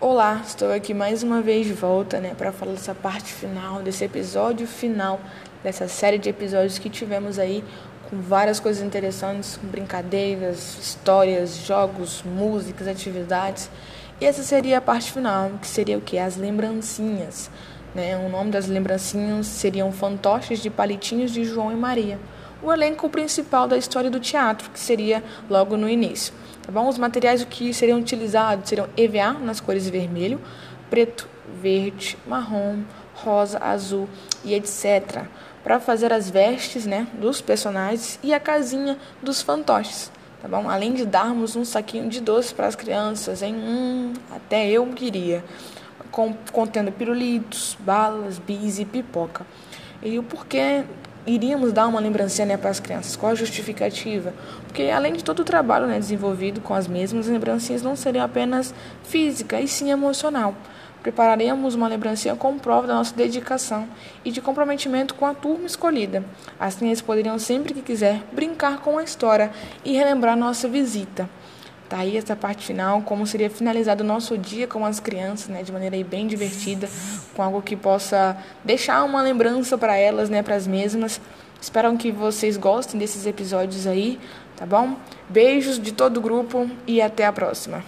Olá, estou aqui mais uma vez de volta, né, para falar dessa parte final, desse episódio final dessa série de episódios que tivemos aí com várias coisas interessantes, brincadeiras, histórias, jogos, músicas, atividades. E essa seria a parte final, que seria o que? As lembrancinhas. Né? O nome das lembrancinhas seriam Fantoches de Palitinhos de João e Maria. O elenco principal da história do teatro, que seria logo no início. Tá bom? Os materiais que seriam utilizados seriam EVA nas cores vermelho, preto, verde, marrom, rosa, azul e etc. Para fazer as vestes né, dos personagens e a casinha dos fantoches. Tá bom? Além de darmos um saquinho de doce para as crianças, em Hum, até eu queria. Com, contendo pirulitos, balas, bis e pipoca. E o porquê iríamos dar uma lembrancinha né, para as crianças? Qual a justificativa? Porque além de todo o trabalho né, desenvolvido com as mesmas, as lembrancinhas não seriam apenas física, e sim emocional. Prepararemos uma lembrancinha com prova da nossa dedicação e de comprometimento com a turma escolhida. Assim, eles poderiam, sempre que quiser, brincar com a história e relembrar nossa visita. Tá aí essa parte final, como seria finalizado o nosso dia com as crianças, né, de maneira bem divertida, com algo que possa deixar uma lembrança para elas, né, para as mesmas. Espero que vocês gostem desses episódios aí, tá bom? Beijos de todo o grupo e até a próxima.